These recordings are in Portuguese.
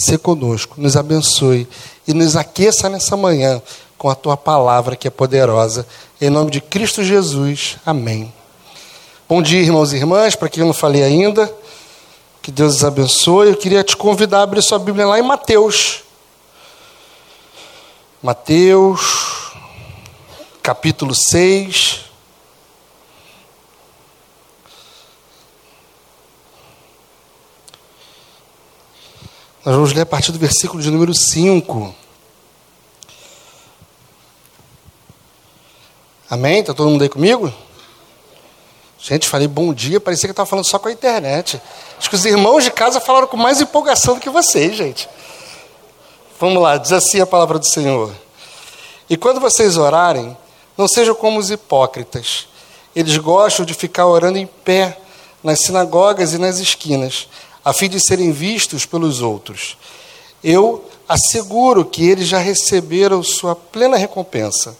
se conosco, nos abençoe e nos aqueça nessa manhã com a tua palavra que é poderosa. Em nome de Cristo Jesus. Amém. Bom dia, irmãos e irmãs, para quem eu não falei ainda. Que Deus os abençoe. Eu queria te convidar a abrir sua Bíblia lá em Mateus. Mateus, capítulo 6. Nós vamos ler a partir do versículo de número 5. Amém? Está todo mundo aí comigo? Gente, falei bom dia, parecia que eu estava falando só com a internet. Acho que os irmãos de casa falaram com mais empolgação do que vocês, gente. Vamos lá, diz assim a palavra do Senhor. E quando vocês orarem, não sejam como os hipócritas. Eles gostam de ficar orando em pé nas sinagogas e nas esquinas a fim de serem vistos pelos outros. Eu asseguro que eles já receberam sua plena recompensa.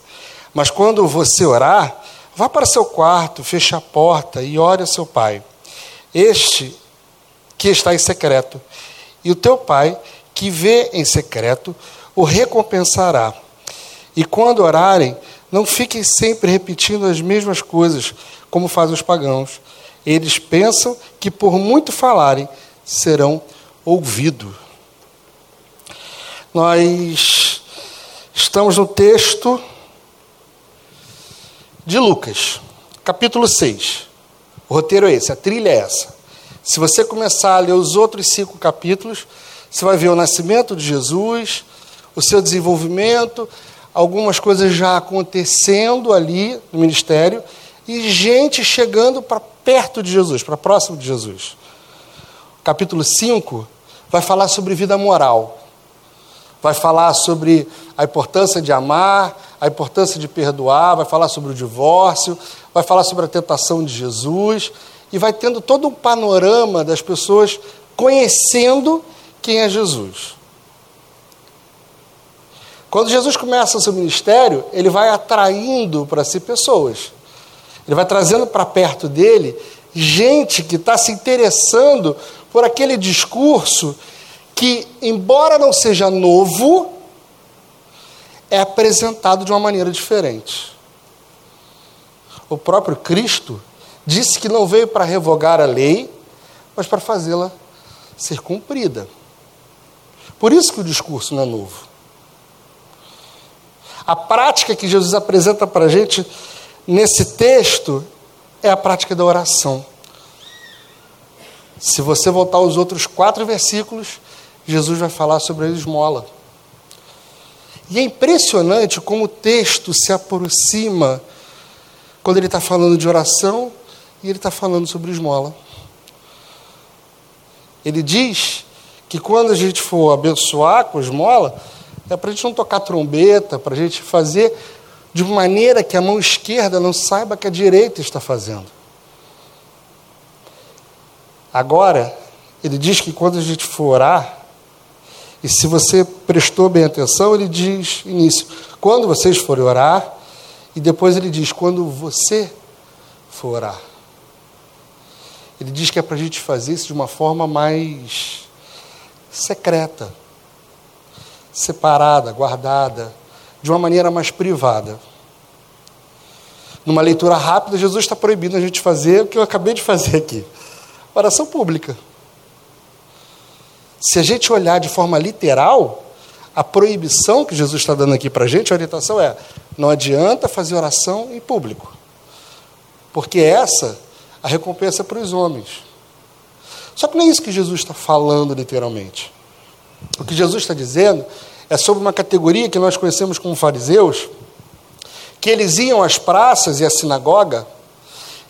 Mas quando você orar, vá para seu quarto, feche a porta e ore a seu pai. Este que está em secreto. E o teu pai, que vê em secreto, o recompensará. E quando orarem, não fiquem sempre repetindo as mesmas coisas, como fazem os pagãos. Eles pensam que por muito falarem, serão ouvidos. Nós estamos no texto de Lucas, capítulo 6. O roteiro é esse, a trilha é essa. Se você começar a ler os outros cinco capítulos, você vai ver o nascimento de Jesus, o seu desenvolvimento, algumas coisas já acontecendo ali no ministério e gente chegando para perto de Jesus, para próximo de Jesus capítulo 5, vai falar sobre vida moral. Vai falar sobre a importância de amar, a importância de perdoar, vai falar sobre o divórcio, vai falar sobre a tentação de Jesus e vai tendo todo um panorama das pessoas conhecendo quem é Jesus. Quando Jesus começa o seu ministério, ele vai atraindo para si pessoas. Ele vai trazendo para perto dele gente que está se interessando por aquele discurso que, embora não seja novo, é apresentado de uma maneira diferente. O próprio Cristo disse que não veio para revogar a lei, mas para fazê-la ser cumprida. Por isso que o discurso não é novo. A prática que Jesus apresenta para a gente nesse texto é a prática da oração. Se você voltar aos outros quatro versículos, Jesus vai falar sobre a esmola. E é impressionante como o texto se aproxima quando ele está falando de oração e ele está falando sobre esmola. Ele diz que quando a gente for abençoar com esmola, é para a gente não tocar trombeta, para a gente fazer de maneira que a mão esquerda não saiba que a direita está fazendo. Agora, ele diz que quando a gente for orar, e se você prestou bem atenção, ele diz início, quando vocês forem orar, e depois ele diz, quando você for orar. Ele diz que é para a gente fazer isso de uma forma mais secreta, separada, guardada, de uma maneira mais privada. Numa leitura rápida, Jesus está proibindo a gente fazer o que eu acabei de fazer aqui. Oração pública. Se a gente olhar de forma literal, a proibição que Jesus está dando aqui para a gente, a orientação é: não adianta fazer oração em público, porque essa a recompensa para os homens. Só que não é isso que Jesus está falando literalmente. O que Jesus está dizendo é sobre uma categoria que nós conhecemos como fariseus, que eles iam às praças e à sinagoga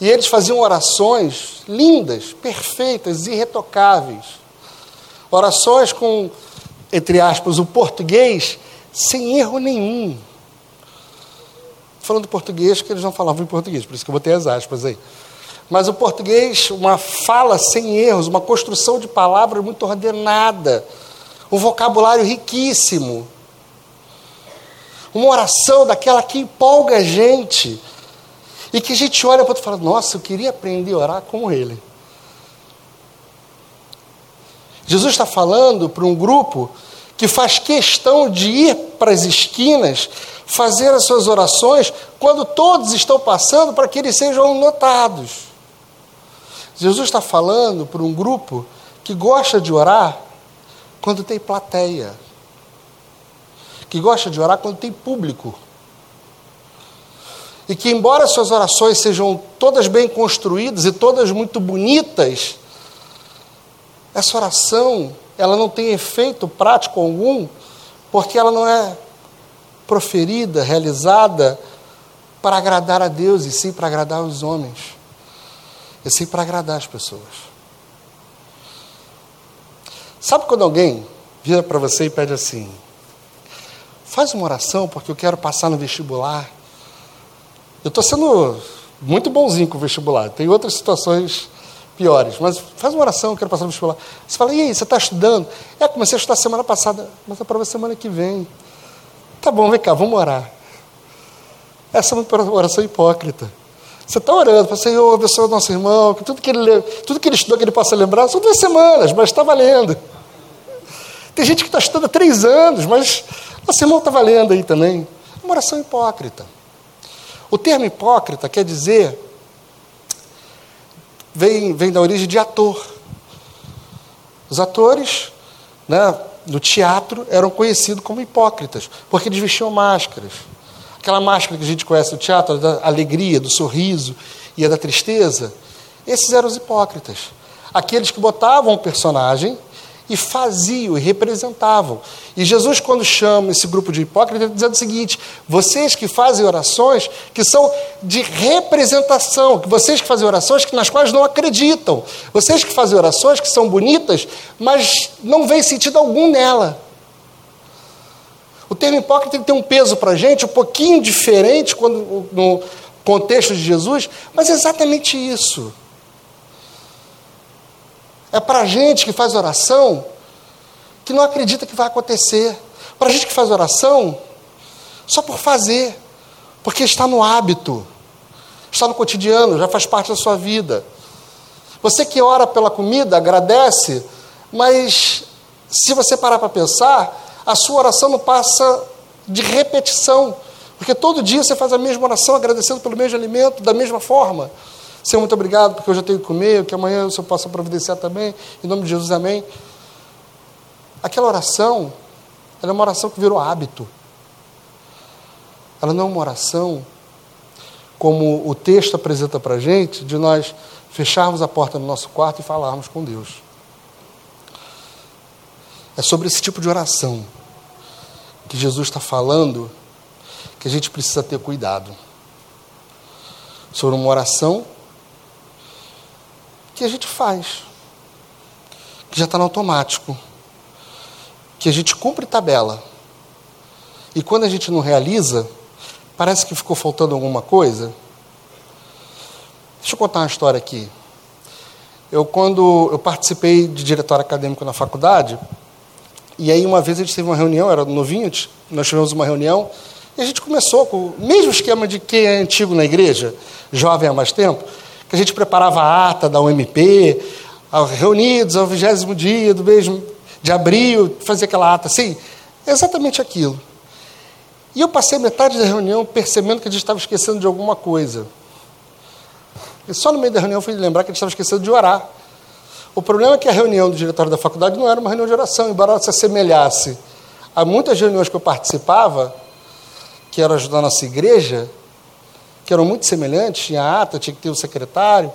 e eles faziam orações lindas, perfeitas, irretocáveis. Orações com, entre aspas, o português sem erro nenhum. Falando português, que eles não falavam em português, por isso que eu botei as aspas aí. Mas o português, uma fala sem erros, uma construção de palavras muito ordenada, um vocabulário riquíssimo, uma oração daquela que empolga a gente, e que a gente olha para outro e fala: Nossa, eu queria aprender a orar como ele. Jesus está falando para um grupo que faz questão de ir para as esquinas, fazer as suas orações, quando todos estão passando, para que eles sejam notados. Jesus está falando para um grupo que gosta de orar quando tem plateia, que gosta de orar quando tem público. E que, embora suas orações sejam todas bem construídas e todas muito bonitas, essa oração ela não tem efeito prático algum, porque ela não é proferida, realizada para agradar a Deus e sim para agradar os homens, e sim para agradar as pessoas. Sabe quando alguém vira para você e pede assim: faz uma oração porque eu quero passar no vestibular? Eu estou sendo muito bonzinho com o vestibular, tem outras situações piores, mas faz uma oração, eu quero passar no vestibular. Você fala, e aí, você está estudando? É, comecei a estudar semana passada, mas a prova é semana que vem. Tá bom, vem cá, vamos orar. Essa é uma oração hipócrita. Você está orando, para abençoa o nosso irmão, que tudo que, ele, tudo que ele estudou que ele possa lembrar, são duas semanas, mas está valendo. Tem gente que está estudando há três anos, mas nosso irmão está valendo aí também. É uma oração hipócrita. O termo hipócrita quer dizer vem, vem da origem de ator. Os atores né, no teatro eram conhecidos como hipócritas, porque eles vestiam máscaras. Aquela máscara que a gente conhece no teatro, da alegria, do sorriso e a da tristeza, esses eram os hipócritas. Aqueles que botavam o personagem e faziam e representavam. E Jesus, quando chama esse grupo de hipócritas, está dizendo o seguinte: vocês que fazem orações que são de representação, vocês que fazem orações que nas quais não acreditam, vocês que fazem orações que são bonitas, mas não vem sentido algum nela. O termo hipócrita tem um peso para a gente um pouquinho diferente quando, no contexto de Jesus, mas é exatamente isso. É para a gente que faz oração que não acredita que vai acontecer. Para a gente que faz oração só por fazer, porque está no hábito, está no cotidiano, já faz parte da sua vida. Você que ora pela comida, agradece, mas se você parar para pensar, a sua oração não passa de repetição, porque todo dia você faz a mesma oração agradecendo pelo mesmo alimento, da mesma forma. Senhor, muito obrigado, porque eu tenho que comer, que amanhã o Senhor possa providenciar também. Em nome de Jesus, amém. Aquela oração, ela é uma oração que virou hábito. Ela não é uma oração, como o texto apresenta para a gente, de nós fecharmos a porta do nosso quarto e falarmos com Deus. É sobre esse tipo de oração que Jesus está falando que a gente precisa ter cuidado. Sobre uma oração que a gente faz, que já está no automático, que a gente cumpre tabela. E quando a gente não realiza, parece que ficou faltando alguma coisa. Deixa eu contar uma história aqui. Eu, quando eu participei de diretório acadêmico na faculdade, e aí uma vez a gente teve uma reunião, era novinho, nós tivemos uma reunião, e a gente começou com o mesmo esquema de quem é antigo na igreja, jovem há mais tempo, que a gente preparava a ata da UMP, reunidos ao vigésimo dia do mês de abril, fazia aquela ata assim, exatamente aquilo. E eu passei metade da reunião percebendo que a gente estava esquecendo de alguma coisa. E só no meio da reunião eu fui lembrar que a gente estava esquecendo de orar. O problema é que a reunião do diretório da faculdade não era uma reunião de oração, embora ela se assemelhasse a muitas reuniões que eu participava, que eram ajudar a nossa igreja, que eram muito semelhantes, tinha ata, tinha que ter o um secretário.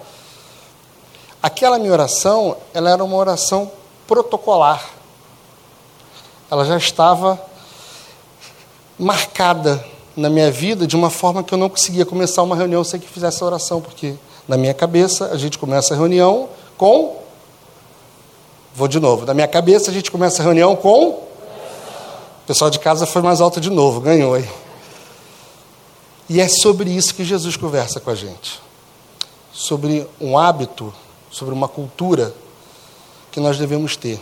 Aquela minha oração, ela era uma oração protocolar. Ela já estava marcada na minha vida de uma forma que eu não conseguia começar uma reunião sem que fizesse a oração, porque na minha cabeça a gente começa a reunião com. Vou de novo. Na minha cabeça a gente começa a reunião com. O pessoal de casa foi mais alto de novo, ganhou aí. E é sobre isso que Jesus conversa com a gente. Sobre um hábito, sobre uma cultura que nós devemos ter.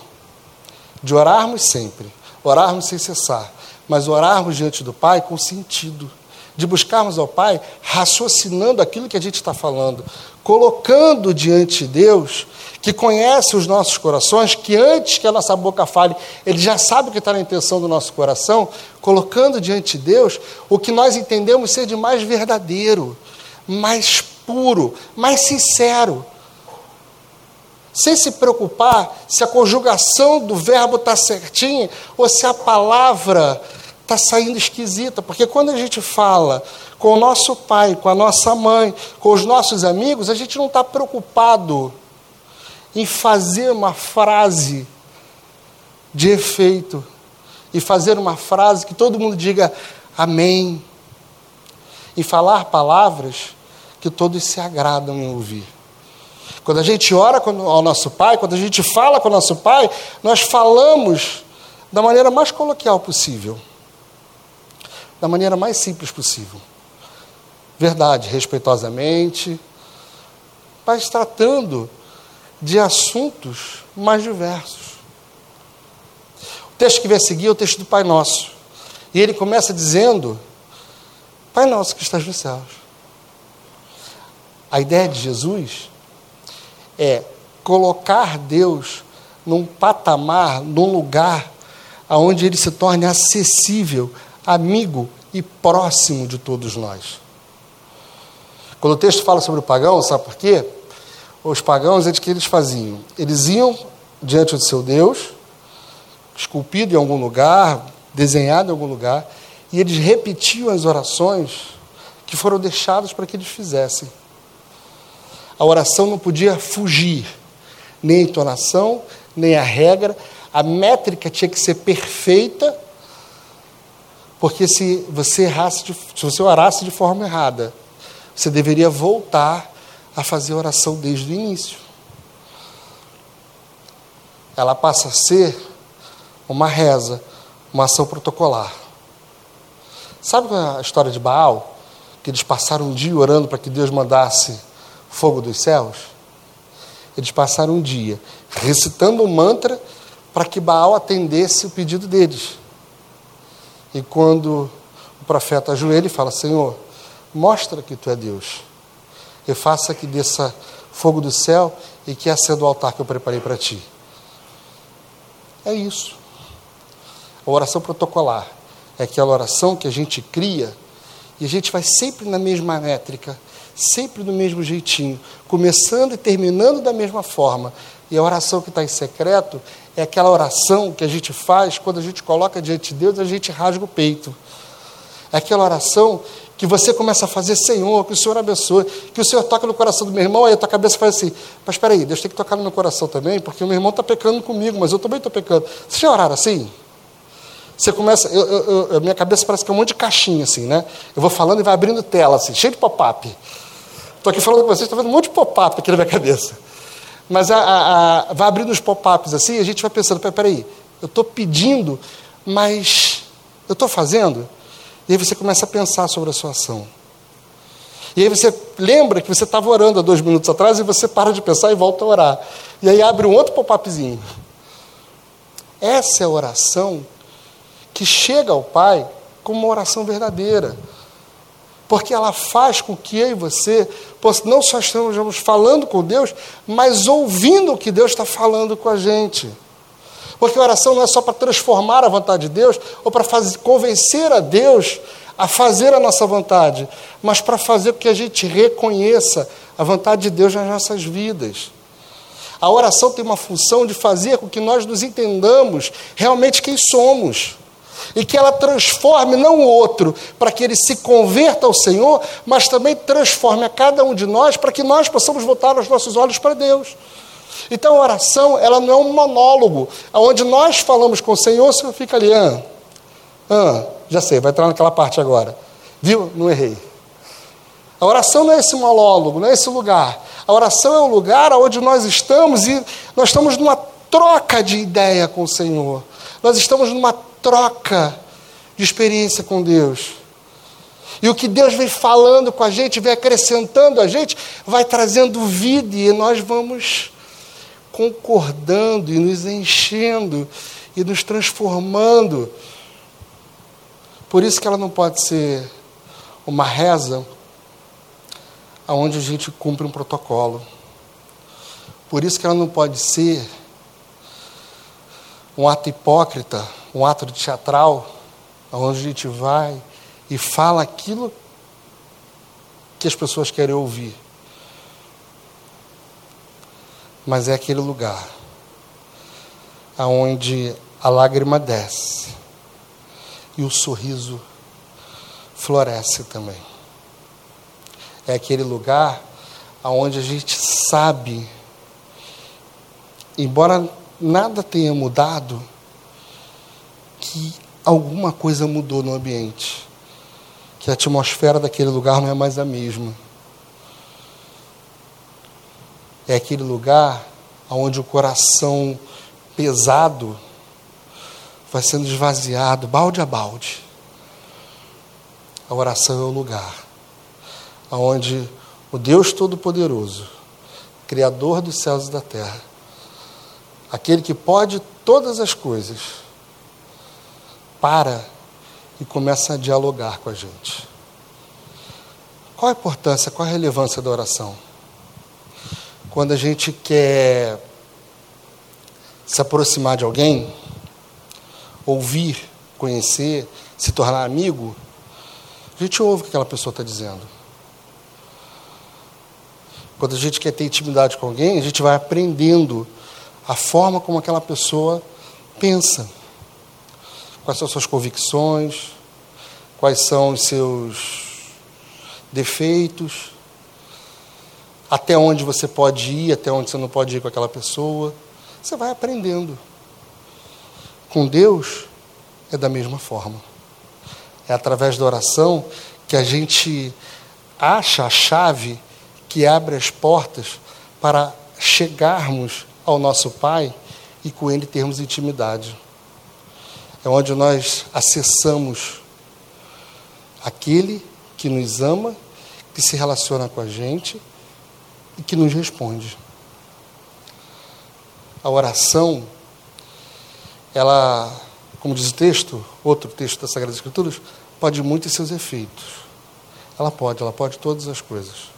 De orarmos sempre, orarmos sem cessar, mas orarmos diante do Pai com sentido. De buscarmos ao Pai raciocinando aquilo que a gente está falando, colocando diante de Deus, que conhece os nossos corações, que antes que a nossa boca fale, ele já sabe o que está na intenção do nosso coração, colocando diante de Deus o que nós entendemos ser de mais verdadeiro, mais puro, mais sincero. Sem se preocupar se a conjugação do verbo está certinha ou se a palavra está saindo esquisita, porque quando a gente fala com o nosso pai, com a nossa mãe, com os nossos amigos, a gente não está preocupado em fazer uma frase de efeito e fazer uma frase que todo mundo diga amém, e falar palavras que todos se agradam em ouvir. Quando a gente ora ao nosso pai, quando a gente fala com o nosso pai, nós falamos da maneira mais coloquial possível da maneira mais simples possível. Verdade, respeitosamente, mas tratando de assuntos mais diversos. O texto que vai seguir é o texto do Pai Nosso. E ele começa dizendo: Pai Nosso que estás nos céus. A ideia de Jesus é colocar Deus num patamar, num lugar onde ele se torne acessível amigo e próximo de todos nós. Quando o texto fala sobre o pagão, sabe por quê? Os pagãos, de que eles faziam? Eles iam diante do seu Deus, esculpido em algum lugar, desenhado em algum lugar, e eles repetiam as orações que foram deixadas para que eles fizessem. A oração não podia fugir, nem a entonação, nem a regra, a métrica tinha que ser perfeita porque se você errasse, de, se você orasse de forma errada, você deveria voltar a fazer oração desde o início. Ela passa a ser uma reza, uma ação protocolar. Sabe a história de Baal? Que eles passaram um dia orando para que Deus mandasse fogo dos céus? Eles passaram um dia recitando um mantra para que Baal atendesse o pedido deles. E quando o profeta ajoelha e fala: Senhor, mostra que tu é Deus. E faça que desça fogo do céu e que acenda o altar que eu preparei para ti. É isso. A oração protocolar é aquela oração que a gente cria e a gente vai sempre na mesma métrica, sempre do mesmo jeitinho, começando e terminando da mesma forma. E a oração que está em secreto é aquela oração que a gente faz quando a gente coloca diante de Deus, a gente rasga o peito. É aquela oração que você começa a fazer, Senhor, que o Senhor abençoe, que o Senhor toque no coração do meu irmão, aí a tua cabeça faz assim, mas espera aí, Deus tem que tocar no meu coração também, porque o meu irmão está pecando comigo, mas eu também estou pecando. Você já oraram assim? Você começa, eu, eu, eu, minha cabeça parece que é um monte de caixinha assim, né? Eu vou falando e vai abrindo tela assim, cheio de pop-up. Estou aqui falando com vocês, estou vendo um monte de pop-up aqui na minha cabeça. Mas a, a, a, vai abrindo os pop-ups assim, a gente vai pensando, peraí, eu estou pedindo, mas eu estou fazendo? E aí você começa a pensar sobre a sua ação. E aí você lembra que você estava orando há dois minutos atrás e você para de pensar e volta a orar. E aí abre um outro pop-upzinho. Essa é a oração que chega ao Pai como uma oração verdadeira porque ela faz com que eu e você não só estejamos falando com Deus, mas ouvindo o que Deus está falando com a gente. Porque a oração não é só para transformar a vontade de Deus ou para fazer, convencer a Deus a fazer a nossa vontade, mas para fazer com que a gente reconheça a vontade de Deus nas nossas vidas. A oração tem uma função de fazer com que nós nos entendamos realmente quem somos e que ela transforme não o outro para que ele se converta ao Senhor, mas também transforme a cada um de nós para que nós possamos voltar os nossos olhos para Deus. Então a oração, ela não é um monólogo, onde nós falamos com o Senhor, o Senhor fica ali, ah, ah, já sei, vai entrar naquela parte agora. Viu? Não errei. A oração não é esse monólogo, não é esse lugar. A oração é o lugar onde nós estamos e nós estamos numa troca de ideia com o Senhor. Nós estamos numa troca de experiência com Deus. E o que Deus vem falando com a gente, vem acrescentando a gente, vai trazendo vida e nós vamos concordando e nos enchendo e nos transformando. Por isso que ela não pode ser uma reza aonde a gente cumpre um protocolo. Por isso que ela não pode ser um ato hipócrita, um ato teatral, onde a gente vai e fala aquilo que as pessoas querem ouvir. Mas é aquele lugar aonde a lágrima desce e o sorriso floresce também. É aquele lugar aonde a gente sabe, embora nada tenha mudado, que alguma coisa mudou no ambiente, que a atmosfera daquele lugar não é mais a mesma. É aquele lugar onde o coração pesado vai sendo esvaziado, balde a balde. A oração é o lugar onde o Deus Todo-Poderoso, Criador dos céus e da terra, aquele que pode todas as coisas, para e começa a dialogar com a gente. Qual a importância, qual a relevância da oração? Quando a gente quer se aproximar de alguém, ouvir, conhecer, se tornar amigo, a gente ouve o que aquela pessoa está dizendo. Quando a gente quer ter intimidade com alguém, a gente vai aprendendo a forma como aquela pessoa pensa. Quais são suas convicções, quais são os seus defeitos, até onde você pode ir, até onde você não pode ir com aquela pessoa. Você vai aprendendo. Com Deus é da mesma forma. É através da oração que a gente acha a chave que abre as portas para chegarmos ao nosso Pai e com Ele termos intimidade. É onde nós acessamos aquele que nos ama, que se relaciona com a gente e que nos responde. A oração, ela, como diz o texto, outro texto das Sagradas Escrituras, pode muito em seus efeitos. Ela pode, ela pode todas as coisas.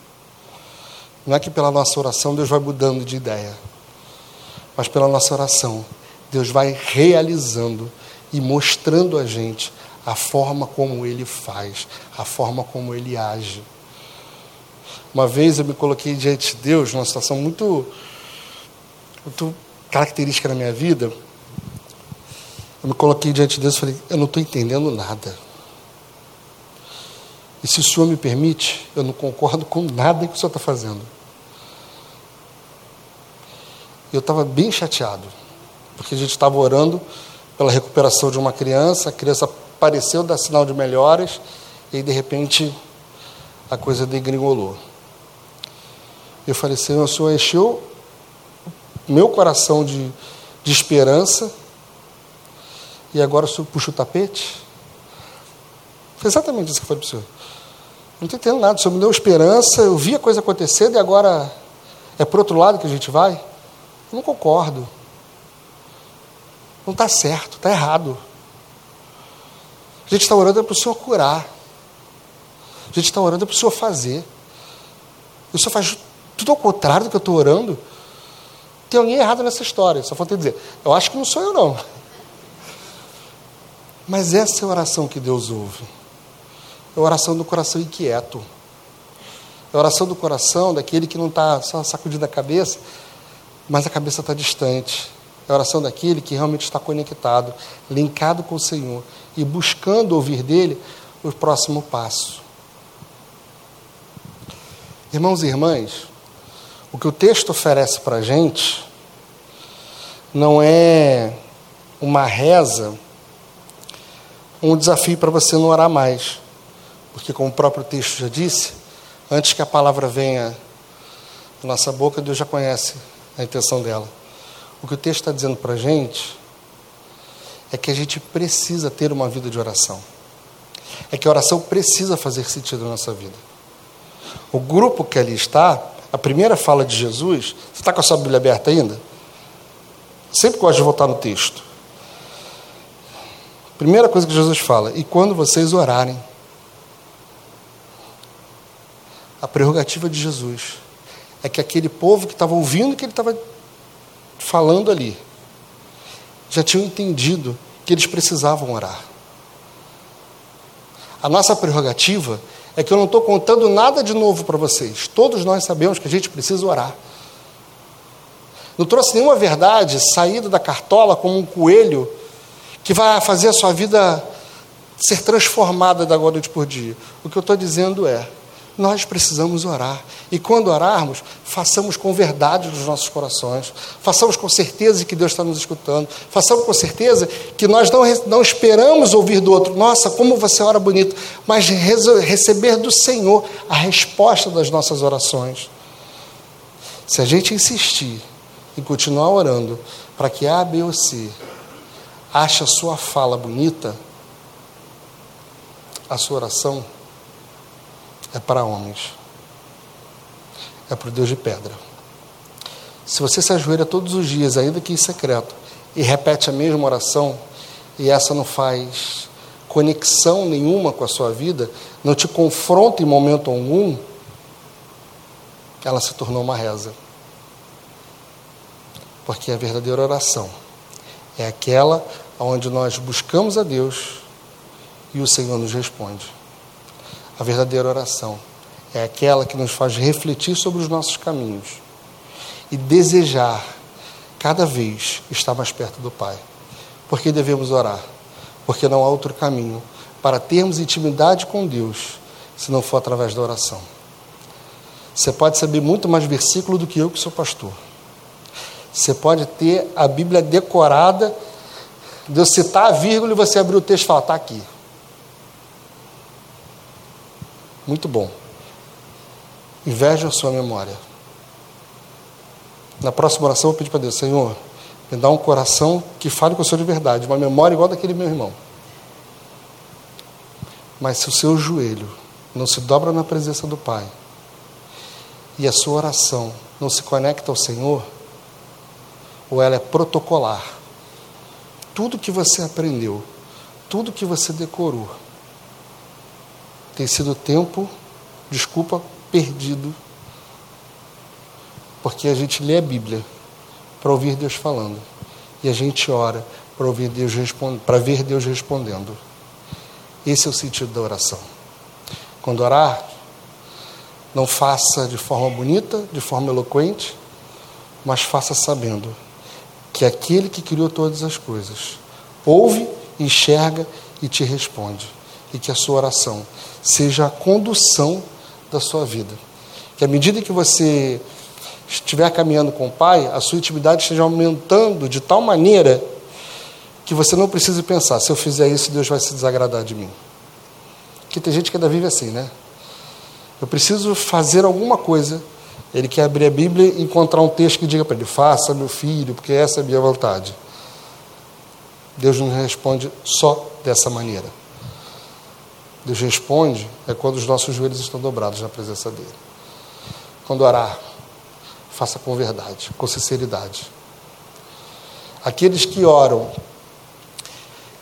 Não é que pela nossa oração Deus vai mudando de ideia, mas pela nossa oração Deus vai realizando e mostrando a gente a forma como ele faz, a forma como ele age. Uma vez eu me coloquei diante de Deus numa situação muito, muito característica na minha vida. Eu me coloquei diante de Deus e falei: Eu não estou entendendo nada. E se o Senhor me permite, eu não concordo com nada que o Senhor está fazendo. Eu estava bem chateado, porque a gente estava orando pela recuperação de uma criança, a criança pareceu dar sinal de melhoras, e de repente a coisa degringolou. Eu falei, Senhor, o Senhor encheu meu coração de, de esperança, e agora o Senhor puxa o tapete? Foi exatamente isso que eu falei para o Senhor. Não estou entendendo nada, o Senhor me deu esperança, eu vi a coisa acontecendo e agora é para outro lado que a gente vai? Eu não concordo. Não está certo, está errado. A gente está orando para o Senhor curar. A gente está orando para o Senhor fazer. O Senhor faz tudo ao contrário do que eu estou orando. Tem alguém errado nessa história. Só te dizer, eu acho que não sou eu não. Mas essa é a oração que Deus ouve. É a oração do coração inquieto. É a oração do coração daquele que não está só sacudindo a cabeça, mas a cabeça está distante. É a oração daquele que realmente está conectado, linkado com o Senhor e buscando ouvir dele o próximo passo. Irmãos e irmãs, o que o texto oferece para a gente não é uma reza, um desafio para você não orar mais. Porque, como o próprio texto já disse, antes que a palavra venha à nossa boca, Deus já conhece a intenção dela. O que o texto está dizendo para a gente é que a gente precisa ter uma vida de oração. É que a oração precisa fazer sentido na nossa vida. O grupo que ali está, a primeira fala de Jesus, você está com a sua Bíblia aberta ainda? Sempre gosto de voltar no texto. Primeira coisa que Jesus fala, e quando vocês orarem. A prerrogativa de Jesus é que aquele povo que estava ouvindo que ele estava falando ali já tinham entendido que eles precisavam orar. A nossa prerrogativa é que eu não estou contando nada de novo para vocês. Todos nós sabemos que a gente precisa orar. Não trouxe nenhuma verdade saída da cartola como um coelho que vai fazer a sua vida ser transformada da noite por dia. O que eu estou dizendo é: nós precisamos orar. E quando orarmos, façamos com verdade nos nossos corações. Façamos com certeza que Deus está nos escutando. Façamos com certeza que nós não, não esperamos ouvir do outro, nossa, como você ora bonito, mas receber do Senhor a resposta das nossas orações. Se a gente insistir e continuar orando para que A, B ou C ache a sua fala bonita, a sua oração é para homens, é para o Deus de pedra. Se você se ajoelha todos os dias, ainda que em secreto, e repete a mesma oração, e essa não faz conexão nenhuma com a sua vida, não te confronta em momento algum, ela se tornou uma reza. Porque a verdadeira oração é aquela onde nós buscamos a Deus e o Senhor nos responde. A verdadeira oração é aquela que nos faz refletir sobre os nossos caminhos e desejar cada vez estar mais perto do Pai. Porque devemos orar? Porque não há outro caminho para termos intimidade com Deus se não for através da oração. Você pode saber muito mais versículo do que eu, que sou pastor. Você pode ter a Bíblia decorada, de eu citar a vírgula e você abrir o texto e falar, está aqui. Muito bom. Inveja a sua memória. Na próxima oração eu vou pedir para Deus, Senhor, me dá um coração que fale com o Senhor de verdade, uma memória igual daquele meu irmão. Mas se o seu joelho não se dobra na presença do Pai e a sua oração não se conecta ao Senhor, ou ela é protocolar. Tudo que você aprendeu, tudo que você decorou, tem sido tempo, desculpa, perdido, porque a gente lê a Bíblia para ouvir Deus falando e a gente ora para ouvir Deus para ver Deus respondendo. Esse é o sentido da oração. Quando orar, não faça de forma bonita, de forma eloquente, mas faça sabendo que aquele que criou todas as coisas ouve, enxerga e te responde. E que a sua oração seja a condução da sua vida. Que à medida que você estiver caminhando com o Pai, a sua intimidade esteja aumentando de tal maneira que você não precise pensar: se eu fizer isso, Deus vai se desagradar de mim. Porque tem gente que ainda vive assim, né? Eu preciso fazer alguma coisa ele quer abrir a Bíblia e encontrar um texto que diga para ele: faça, meu filho, porque essa é a minha vontade. Deus não responde só dessa maneira. Deus responde é quando os nossos joelhos estão dobrados na presença dele. Quando orar, faça com verdade, com sinceridade. Aqueles que oram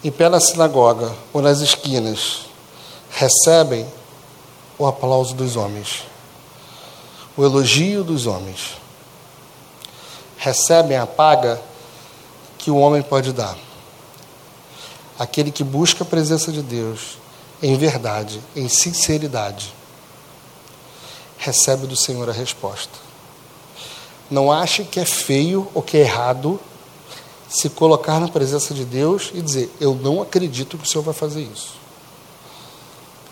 em pé na sinagoga ou nas esquinas recebem o aplauso dos homens o elogio dos homens. Recebem a paga que o homem pode dar. Aquele que busca a presença de Deus em verdade, em sinceridade, recebe do Senhor a resposta. Não ache que é feio ou que é errado se colocar na presença de Deus e dizer: Eu não acredito que o Senhor vai fazer isso.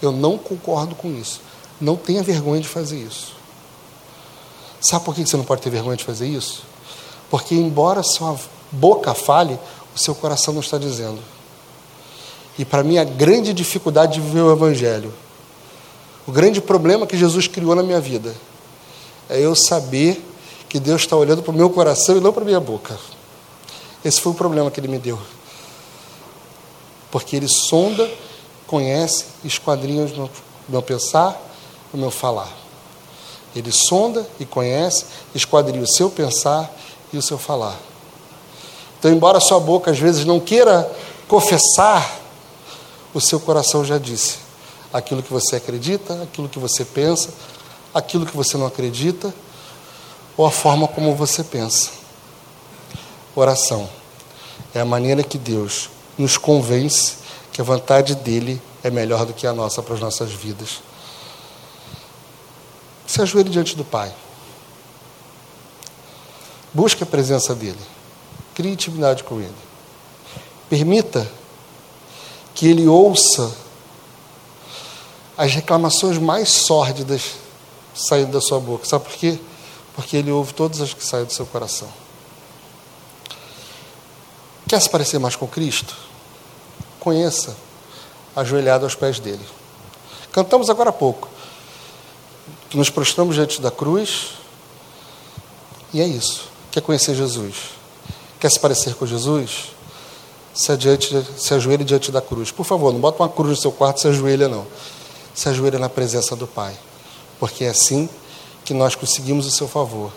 Eu não concordo com isso. Não tenha vergonha de fazer isso. Sabe por que você não pode ter vergonha de fazer isso? Porque, embora sua boca fale, o seu coração não está dizendo. E para mim, a grande dificuldade de viver o Evangelho, o grande problema que Jesus criou na minha vida, é eu saber que Deus está olhando para o meu coração e não para a minha boca. Esse foi o problema que Ele me deu. Porque Ele sonda, conhece, esquadrinha o meu pensar, o meu falar. Ele sonda e conhece, esquadria o seu pensar e o seu falar. Então, embora sua boca às vezes não queira confessar, o seu coração já disse aquilo que você acredita, aquilo que você pensa, aquilo que você não acredita ou a forma como você pensa. Oração é a maneira que Deus nos convence que a vontade dele é melhor do que a nossa para as nossas vidas. Se ajoelhe diante do Pai. Busque a presença dele. Crie intimidade com ele. Permita que ele ouça as reclamações mais sórdidas saindo da sua boca. Sabe por quê? Porque ele ouve todas as que saem do seu coração. Quer se parecer mais com Cristo? Conheça, ajoelhado aos pés dele. Cantamos agora há pouco. Nos prostramos diante da cruz. E é isso. Quer conhecer Jesus? Quer se parecer com Jesus? Se, adiante, se ajoelhe diante da cruz. Por favor, não bota uma cruz no seu quarto e se ajoelha, não. Se ajoelha na presença do Pai. Porque é assim que nós conseguimos o seu favor.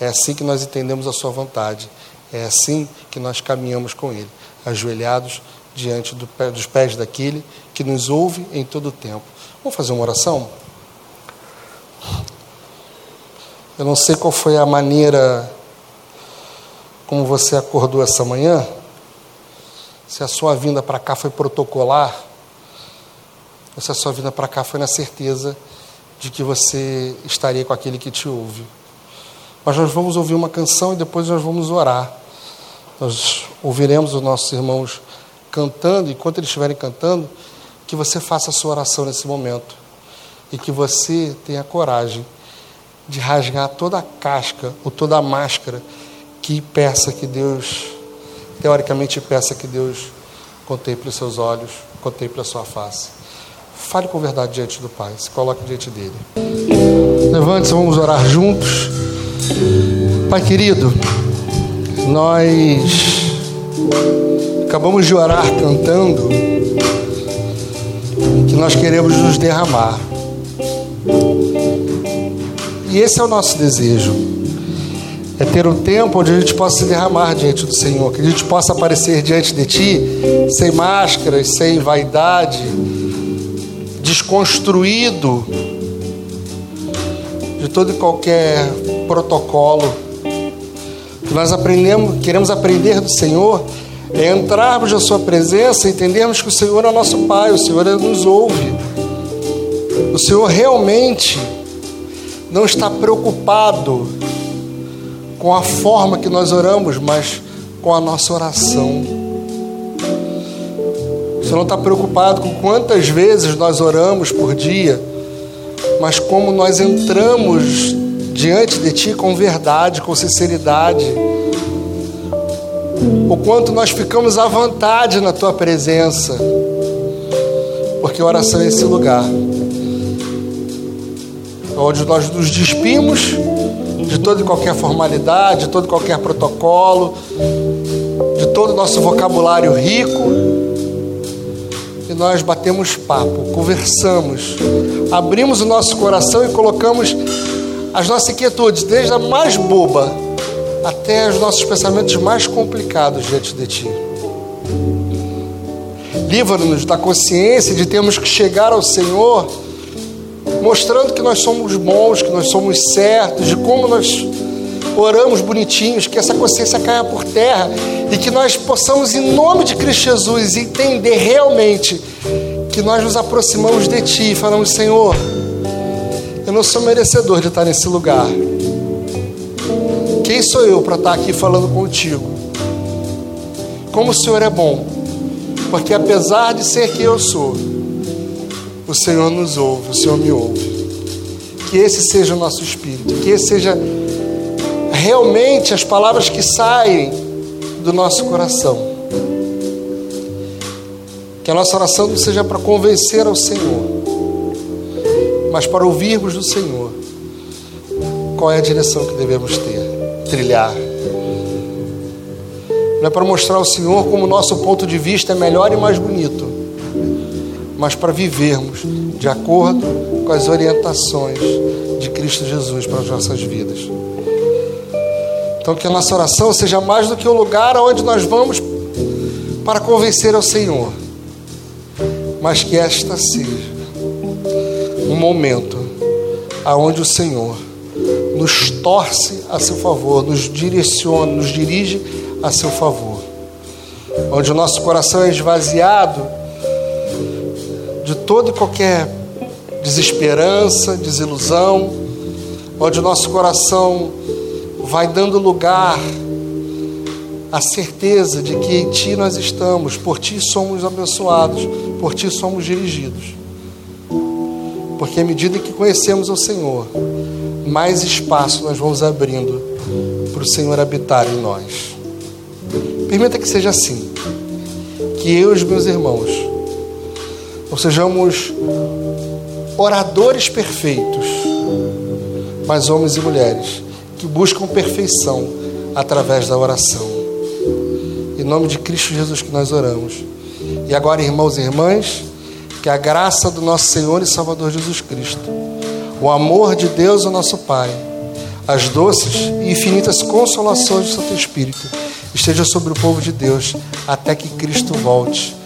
É assim que nós entendemos a sua vontade. É assim que nós caminhamos com Ele, ajoelhados diante do dos pés daquele que nos ouve em todo o tempo. Vamos fazer uma oração? Eu não sei qual foi a maneira como você acordou essa manhã, se a sua vinda para cá foi protocolar, ou se a sua vinda para cá foi na certeza de que você estaria com aquele que te ouve. Mas nós vamos ouvir uma canção e depois nós vamos orar. Nós ouviremos os nossos irmãos cantando, e enquanto eles estiverem cantando, que você faça a sua oração nesse momento. E que você tenha coragem de rasgar toda a casca ou toda a máscara que peça que Deus, teoricamente peça que Deus contemple os seus olhos, contemple a sua face. Fale com verdade diante do Pai, se coloque diante dele. Levante-se, vamos orar juntos. Pai querido, nós acabamos de orar cantando que nós queremos nos derramar. E esse é o nosso desejo. É ter um tempo onde a gente possa se derramar diante do Senhor, que a gente possa aparecer diante de Ti sem máscaras, sem vaidade, desconstruído de todo e qualquer protocolo. Que nós aprendemos, queremos aprender do Senhor é entrarmos na Sua presença e entendermos que o Senhor é o nosso Pai, o Senhor nos ouve. O Senhor realmente não está preocupado com a forma que nós oramos, mas com a nossa oração. Senhor não está preocupado com quantas vezes nós oramos por dia, mas como nós entramos diante de Ti com verdade, com sinceridade. O quanto nós ficamos à vontade na Tua presença. Porque oração é esse lugar onde nós nos despimos de toda e qualquer formalidade, de todo e qualquer protocolo, de todo o nosso vocabulário rico. E nós batemos papo, conversamos, abrimos o nosso coração e colocamos as nossas inquietudes, desde a mais boba até os nossos pensamentos mais complicados diante de Ti. Livra-nos da consciência de termos que chegar ao Senhor mostrando que nós somos bons, que nós somos certos, de como nós oramos bonitinhos, que essa consciência caia por terra e que nós possamos, em nome de Cristo Jesus, entender realmente que nós nos aproximamos de Ti e falamos: Senhor, eu não sou merecedor de estar nesse lugar. Quem sou eu para estar aqui falando contigo? Como o Senhor é bom, porque apesar de ser quem eu sou, o Senhor nos ouve, o Senhor me ouve. Que esse seja o nosso espírito, que esse seja realmente as palavras que saem do nosso coração. Que a nossa oração não seja para convencer ao Senhor, mas para ouvirmos do Senhor qual é a direção que devemos ter, trilhar. Não é para mostrar ao Senhor como o nosso ponto de vista é melhor e mais bonito, mas para vivermos de acordo com as orientações de Cristo Jesus para as nossas vidas. Então, que a nossa oração seja mais do que o lugar aonde nós vamos para convencer ao Senhor, mas que esta seja um momento aonde o Senhor nos torce a seu favor, nos direciona, nos dirige a seu favor. Onde o nosso coração é esvaziado de toda e qualquer desesperança, desilusão, onde o nosso coração vai dando lugar à certeza de que em Ti nós estamos, por Ti somos abençoados, por Ti somos dirigidos. Porque à medida que conhecemos o Senhor, mais espaço nós vamos abrindo para o Senhor habitar em nós. Permita que seja assim. Que eu e os meus irmãos não sejamos oradores perfeitos, mas homens e mulheres que buscam perfeição através da oração. Em nome de Cristo Jesus que nós oramos. E agora, irmãos e irmãs, que a graça do nosso Senhor e Salvador Jesus Cristo, o amor de Deus, o nosso Pai, as doces e infinitas consolações do Santo Espírito esteja sobre o povo de Deus até que Cristo volte.